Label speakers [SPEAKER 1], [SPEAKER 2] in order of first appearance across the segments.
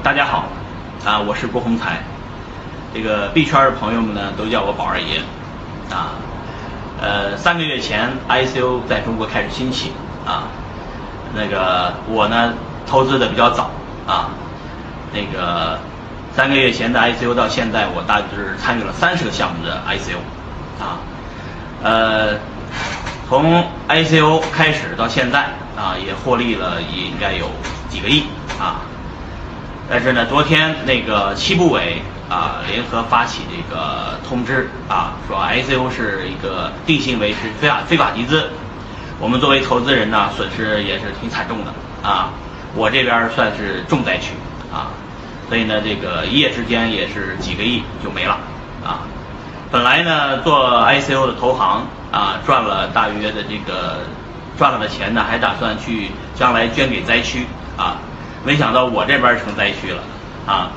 [SPEAKER 1] 大家好，啊，我是郭宏才，这个币圈的朋友们呢都叫我宝二爷，啊，呃，三个月前 ICO 在中国开始兴起，啊，那个我呢投资的比较早，啊，那个三个月前的 ICO 到现在我大致参与了三十个项目的 ICO，啊，呃，从 ICO 开始到现在啊也获利了也应该有几个亿，啊。但是呢，昨天那个七部委啊联合发起这个通知啊，说 ICO 是一个定性为是非法非法集资，我们作为投资人呢，损失也是挺惨重的啊。我这边算是重灾区啊，所以呢，这个一夜之间也是几个亿就没了啊。本来呢，做 ICO 的投行啊，赚了大约的这个赚了的钱呢，还打算去将来捐给灾区啊。没想到我这边成灾区了，啊，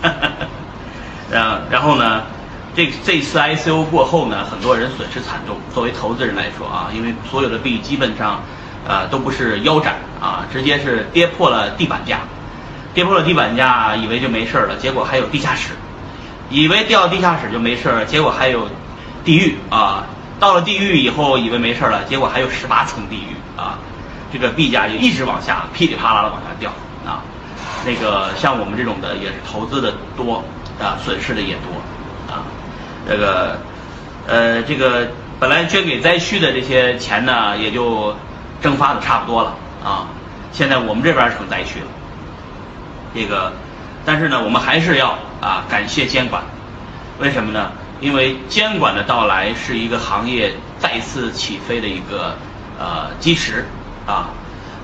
[SPEAKER 1] 然然后呢，这这次 ICO 过后呢，很多人损失惨重。作为投资人来说啊，因为所有的币基本上，呃，都不是腰斩啊，直接是跌破了地板价，跌破了地板价，以为就没事了，结果还有地下室，以为掉地下室就没事了，结果还有地狱啊，到了地狱以后，以为没事了，结果还有十八层地狱啊，这个币价就一直往下噼里啪啦的往下掉。啊，那个像我们这种的也是投资的多啊，损失的也多啊。这个呃，这个本来捐给灾区的这些钱呢，也就蒸发的差不多了啊。现在我们这边成灾区了。这个，但是呢，我们还是要啊感谢监管。为什么呢？因为监管的到来是一个行业再次起飞的一个呃基石啊。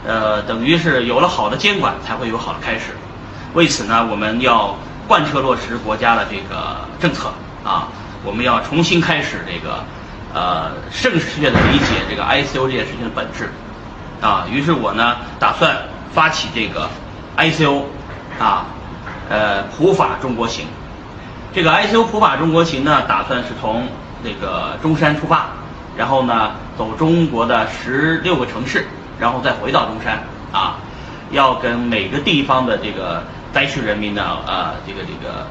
[SPEAKER 1] 呃，等于是有了好的监管，才会有好的开始。为此呢，我们要贯彻落实国家的这个政策啊，我们要重新开始这个呃正确的理解这个 ICO 这件事情的本质啊。于是我呢，打算发起这个 ICO 啊，呃普法中国行。这个 ICO 普法中国行呢，打算是从那个中山出发，然后呢走中国的十六个城市。然后再回到中山啊，要跟每个地方的这个灾区人民呢，呃，这个这个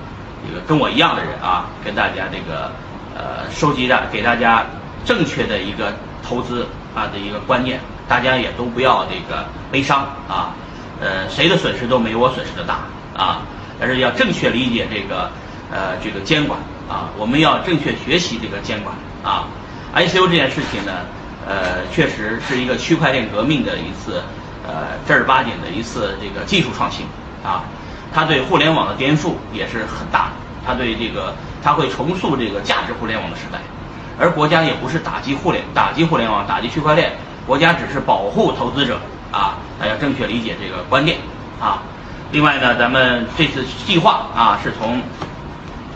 [SPEAKER 1] 这个跟我一样的人啊，跟大家这个呃收集的给大家正确的一个投资啊的一个观念，大家也都不要这个悲伤啊，呃，谁的损失都没我损失的大啊，但是要正确理解这个呃这个监管啊，我们要正确学习这个监管啊，ICO 这件事情呢。呃，确实是一个区块链革命的一次，呃，正儿八经的一次这个技术创新啊，它对互联网的颠覆也是很大的，它对这个它会重塑这个价值互联网的时代，而国家也不是打击互联打击互联网打击区块链，国家只是保护投资者啊，大家正确理解这个观念啊。另外呢，咱们这次计划啊是从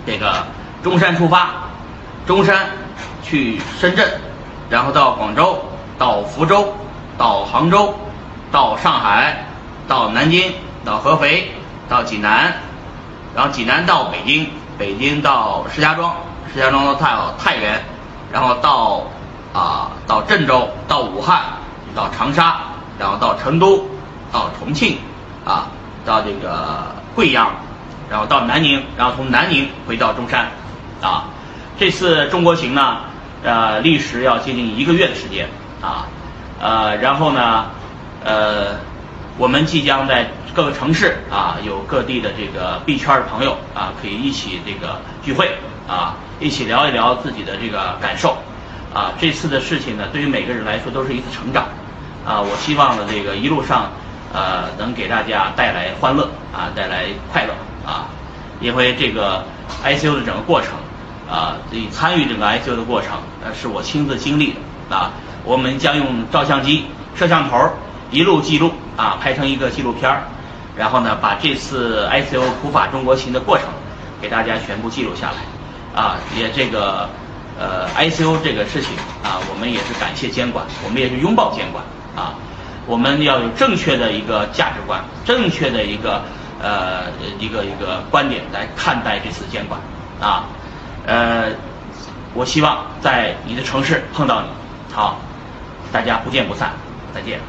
[SPEAKER 1] 这个中山出发，中山去深圳。然后到广州，到福州，到杭州，到上海，到南京，到合肥，到济南，然后济南到北京，北京到石家庄，石家庄到太太原，然后到啊到郑州，到武汉，到长沙，然后到成都，到重庆，啊到这个贵阳，然后到南宁，然后从南宁回到中山，啊这次中国行呢。呃，历时要接近一个月的时间啊，呃，然后呢，呃，我们即将在各个城市啊，有各地的这个币圈的朋友啊，可以一起这个聚会啊，一起聊一聊自己的这个感受啊。这次的事情呢，对于每个人来说都是一次成长啊。我希望呢，这个一路上呃，能给大家带来欢乐啊，带来快乐啊，因为这个 ICO 的整个过程。啊，以参与整个 ICO 的过程，呃，是我亲自经历的啊。我们将用照相机、摄像头一路记录啊，拍成一个纪录片儿，然后呢，把这次 ICO 普法中国行的过程给大家全部记录下来啊。也这个呃 ICO 这个事情啊，我们也是感谢监管，我们也是拥抱监管啊。我们要有正确的一个价值观，正确的一个呃一个一个观点来看待这次监管啊。呃，我希望在你的城市碰到你，好，大家不见不散，再见。